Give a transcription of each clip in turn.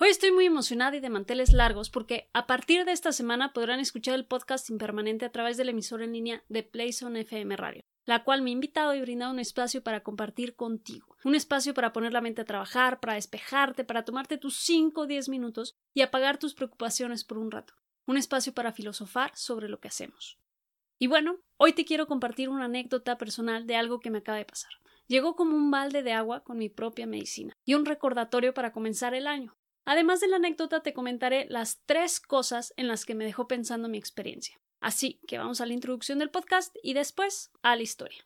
Hoy estoy muy emocionada y de manteles largos porque a partir de esta semana podrán escuchar el podcast impermanente a través del emisor en línea de Playzone FM Radio, la cual me ha invitado y brindado un espacio para compartir contigo. Un espacio para poner la mente a trabajar, para despejarte, para tomarte tus 5 o 10 minutos y apagar tus preocupaciones por un rato. Un espacio para filosofar sobre lo que hacemos. Y bueno, hoy te quiero compartir una anécdota personal de algo que me acaba de pasar. Llegó como un balde de agua con mi propia medicina y un recordatorio para comenzar el año. Además de la anécdota, te comentaré las tres cosas en las que me dejó pensando mi experiencia. Así que vamos a la introducción del podcast y después a la historia.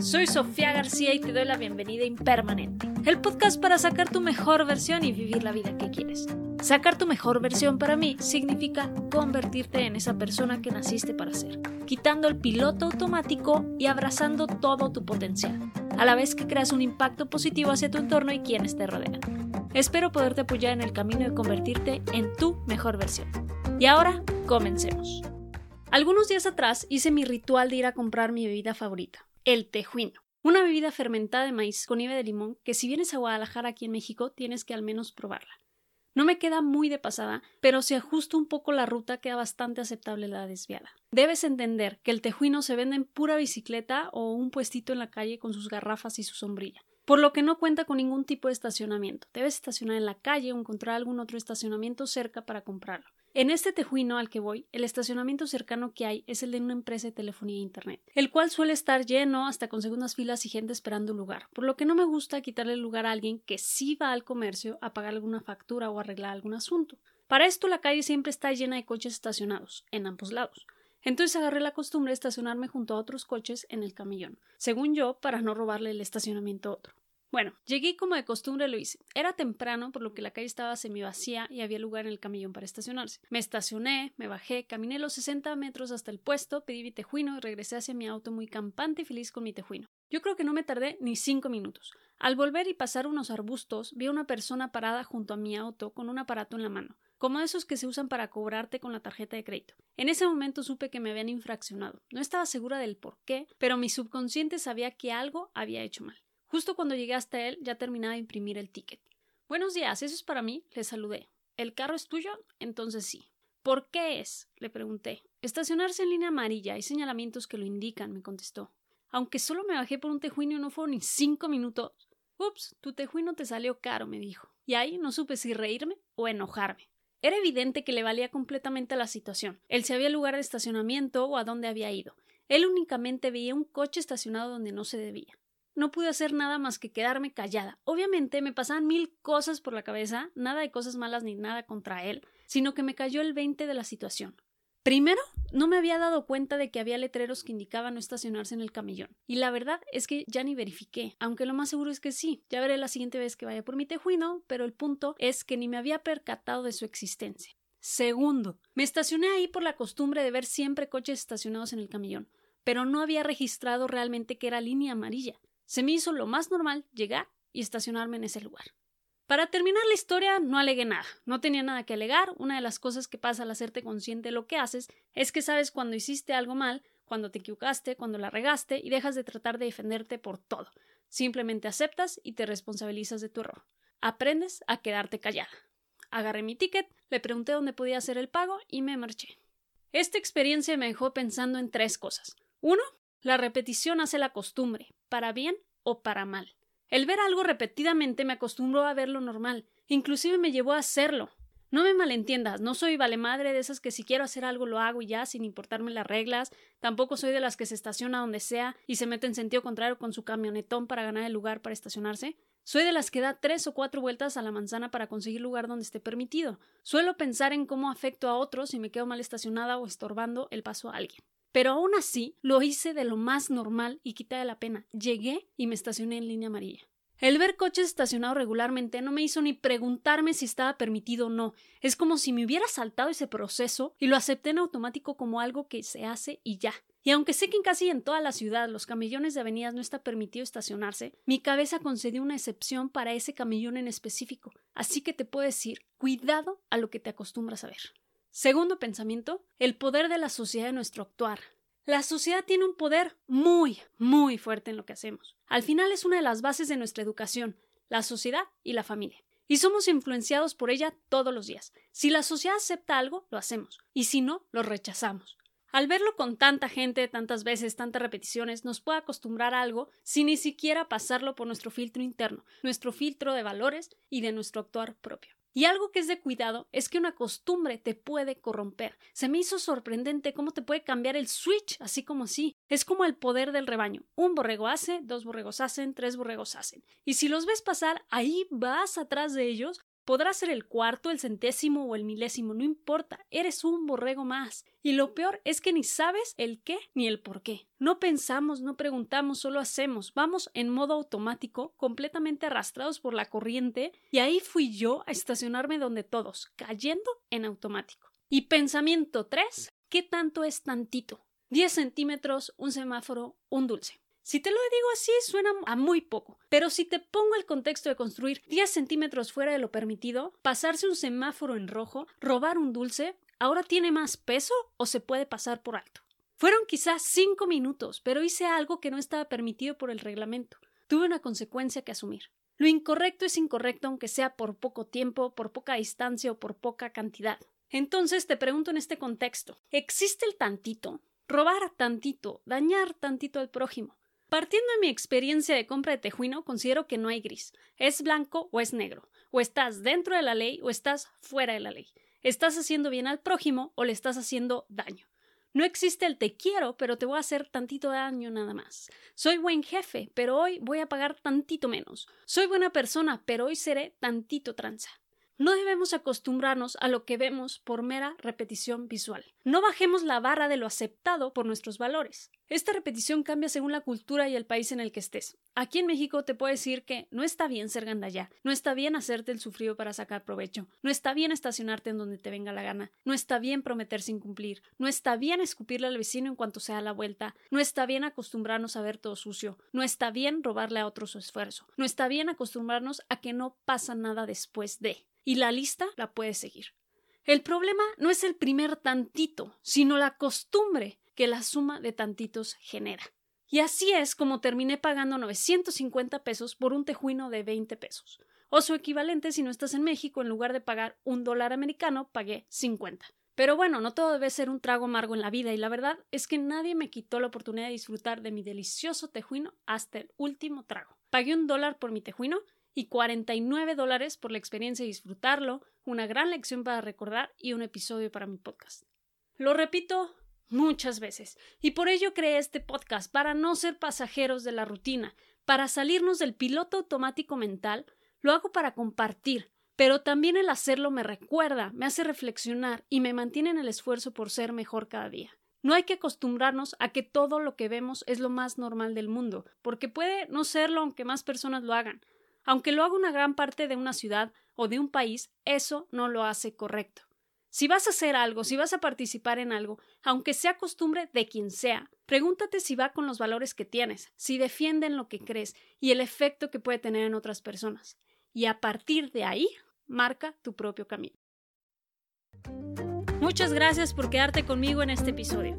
Soy Sofía García y te doy la bienvenida Impermanente, el podcast para sacar tu mejor versión y vivir la vida que quieres. Sacar tu mejor versión para mí significa convertirte en esa persona que naciste para ser, quitando el piloto automático y abrazando todo tu potencial a la vez que creas un impacto positivo hacia tu entorno y quienes te rodean. Espero poderte apoyar en el camino de convertirte en tu mejor versión. Y ahora, comencemos. Algunos días atrás hice mi ritual de ir a comprar mi bebida favorita, el tejuino. Una bebida fermentada de maíz con nieve de limón que si vienes a Guadalajara aquí en México tienes que al menos probarla. No me queda muy de pasada, pero si ajusto un poco la ruta queda bastante aceptable la desviada. Debes entender que el tejuino se vende en pura bicicleta o un puestito en la calle con sus garrafas y su sombrilla, por lo que no cuenta con ningún tipo de estacionamiento. Debes estacionar en la calle o encontrar algún otro estacionamiento cerca para comprarlo. En este tejuino al que voy, el estacionamiento cercano que hay es el de una empresa de telefonía e internet, el cual suele estar lleno hasta con segundas filas y gente esperando lugar, por lo que no me gusta quitarle el lugar a alguien que sí va al comercio a pagar alguna factura o arreglar algún asunto. Para esto la calle siempre está llena de coches estacionados, en ambos lados. Entonces agarré la costumbre de estacionarme junto a otros coches en el camellón, según yo, para no robarle el estacionamiento a otro. Bueno, llegué como de costumbre lo hice. Era temprano, por lo que la calle estaba semi vacía y había lugar en el camellón para estacionarse. Me estacioné, me bajé, caminé los 60 metros hasta el puesto, pedí mi tejuino y regresé hacia mi auto muy campante y feliz con mi tejuino. Yo creo que no me tardé ni cinco minutos. Al volver y pasar unos arbustos, vi a una persona parada junto a mi auto con un aparato en la mano, como esos que se usan para cobrarte con la tarjeta de crédito. En ese momento supe que me habían infraccionado. No estaba segura del por qué, pero mi subconsciente sabía que algo había hecho mal. Justo cuando llegué hasta él, ya terminaba de imprimir el ticket. Buenos días, ¿eso es para mí? Le saludé. ¿El carro es tuyo? Entonces sí. ¿Por qué es? le pregunté. Estacionarse en línea amarilla. Hay señalamientos que lo indican, me contestó. Aunque solo me bajé por un tejuino no fueron ni cinco minutos. Ups, tu tejuino te salió caro, me dijo. Y ahí no supe si reírme o enojarme. Era evidente que le valía completamente la situación. Él sabía el lugar de estacionamiento o a dónde había ido. Él únicamente veía un coche estacionado donde no se debía no pude hacer nada más que quedarme callada. Obviamente me pasaban mil cosas por la cabeza, nada de cosas malas ni nada contra él, sino que me cayó el 20 de la situación. Primero, no me había dado cuenta de que había letreros que indicaban no estacionarse en el camellón. Y la verdad es que ya ni verifiqué, aunque lo más seguro es que sí. Ya veré la siguiente vez que vaya por mi tejuino, pero el punto es que ni me había percatado de su existencia. Segundo, me estacioné ahí por la costumbre de ver siempre coches estacionados en el camellón, pero no había registrado realmente que era línea amarilla. Se me hizo lo más normal llegar y estacionarme en ese lugar. Para terminar la historia, no alegué nada, no tenía nada que alegar. Una de las cosas que pasa al hacerte consciente de lo que haces es que sabes cuando hiciste algo mal, cuando te equivocaste, cuando la regaste y dejas de tratar de defenderte por todo. Simplemente aceptas y te responsabilizas de tu error. Aprendes a quedarte callada. Agarré mi ticket, le pregunté dónde podía hacer el pago y me marché. Esta experiencia me dejó pensando en tres cosas. Uno, la repetición hace la costumbre, para bien o para mal. El ver algo repetidamente me acostumbró a verlo normal, inclusive me llevó a hacerlo. No me malentiendas, no soy vale madre de esas que si quiero hacer algo lo hago y ya, sin importarme las reglas, tampoco soy de las que se estaciona donde sea y se mete en sentido contrario con su camionetón para ganar el lugar para estacionarse. Soy de las que da tres o cuatro vueltas a la manzana para conseguir lugar donde esté permitido. Suelo pensar en cómo afecto a otros si me quedo mal estacionada o estorbando el paso a alguien. Pero aún así lo hice de lo más normal y quita de la pena. Llegué y me estacioné en línea amarilla. El ver coches estacionados regularmente no me hizo ni preguntarme si estaba permitido o no. Es como si me hubiera saltado ese proceso y lo acepté en automático como algo que se hace y ya. Y aunque sé que en casi en toda la ciudad los camellones de avenidas no está permitido estacionarse, mi cabeza concedió una excepción para ese camellón en específico. Así que te puedo decir, cuidado a lo que te acostumbras a ver. Segundo pensamiento, el poder de la sociedad de nuestro actuar. La sociedad tiene un poder muy, muy fuerte en lo que hacemos. Al final es una de las bases de nuestra educación, la sociedad y la familia. y somos influenciados por ella todos los días. Si la sociedad acepta algo, lo hacemos, y si no, lo rechazamos. Al verlo con tanta gente, tantas veces, tantas repeticiones, nos puede acostumbrar a algo sin ni siquiera pasarlo por nuestro filtro interno, nuestro filtro de valores y de nuestro actuar propio. Y algo que es de cuidado es que una costumbre te puede corromper. Se me hizo sorprendente cómo te puede cambiar el switch, así como así. Es como el poder del rebaño. Un borrego hace, dos borregos hacen, tres borregos hacen. Y si los ves pasar, ahí vas atrás de ellos Podrá ser el cuarto, el centésimo o el milésimo, no importa, eres un borrego más. Y lo peor es que ni sabes el qué ni el por qué. No pensamos, no preguntamos, solo hacemos. Vamos en modo automático, completamente arrastrados por la corriente, y ahí fui yo a estacionarme donde todos, cayendo en automático. Y pensamiento 3. ¿Qué tanto es tantito? 10 centímetros, un semáforo, un dulce. Si te lo digo así, suena a muy poco, pero si te pongo el contexto de construir 10 centímetros fuera de lo permitido, pasarse un semáforo en rojo, robar un dulce, ¿ahora tiene más peso o se puede pasar por alto? Fueron quizás 5 minutos, pero hice algo que no estaba permitido por el reglamento. Tuve una consecuencia que asumir. Lo incorrecto es incorrecto aunque sea por poco tiempo, por poca distancia o por poca cantidad. Entonces te pregunto en este contexto, ¿existe el tantito? Robar tantito, dañar tantito al prójimo. Partiendo de mi experiencia de compra de tejuino, considero que no hay gris. Es blanco o es negro. O estás dentro de la ley o estás fuera de la ley. Estás haciendo bien al prójimo o le estás haciendo daño. No existe el te quiero, pero te voy a hacer tantito daño nada más. Soy buen jefe, pero hoy voy a pagar tantito menos. Soy buena persona, pero hoy seré tantito tranza. No debemos acostumbrarnos a lo que vemos por mera repetición visual. No bajemos la barra de lo aceptado por nuestros valores. Esta repetición cambia según la cultura y el país en el que estés. Aquí en México te puedo decir que no está bien ser gandallá, no está bien hacerte el sufrido para sacar provecho, no está bien estacionarte en donde te venga la gana, no está bien prometer sin cumplir, no está bien escupirle al vecino en cuanto sea la vuelta, no está bien acostumbrarnos a ver todo sucio, no está bien robarle a otro su esfuerzo, no está bien acostumbrarnos a que no pasa nada después de y la lista la puedes seguir. El problema no es el primer tantito, sino la costumbre que la suma de tantitos genera. Y así es como terminé pagando 950 pesos por un tejuino de 20 pesos. O su equivalente si no estás en México, en lugar de pagar un dólar americano, pagué 50. Pero bueno, no todo debe ser un trago amargo en la vida y la verdad es que nadie me quitó la oportunidad de disfrutar de mi delicioso tejuino hasta el último trago. Pagué un dólar por mi tejuino y 49 dólares por la experiencia de disfrutarlo, una gran lección para recordar y un episodio para mi podcast. Lo repito muchas veces, y por ello creé este podcast, para no ser pasajeros de la rutina, para salirnos del piloto automático mental, lo hago para compartir, pero también el hacerlo me recuerda, me hace reflexionar y me mantiene en el esfuerzo por ser mejor cada día. No hay que acostumbrarnos a que todo lo que vemos es lo más normal del mundo, porque puede no serlo aunque más personas lo hagan. Aunque lo haga una gran parte de una ciudad o de un país, eso no lo hace correcto. Si vas a hacer algo, si vas a participar en algo, aunque sea costumbre de quien sea, pregúntate si va con los valores que tienes, si defienden lo que crees y el efecto que puede tener en otras personas. Y a partir de ahí, marca tu propio camino. Muchas gracias por quedarte conmigo en este episodio.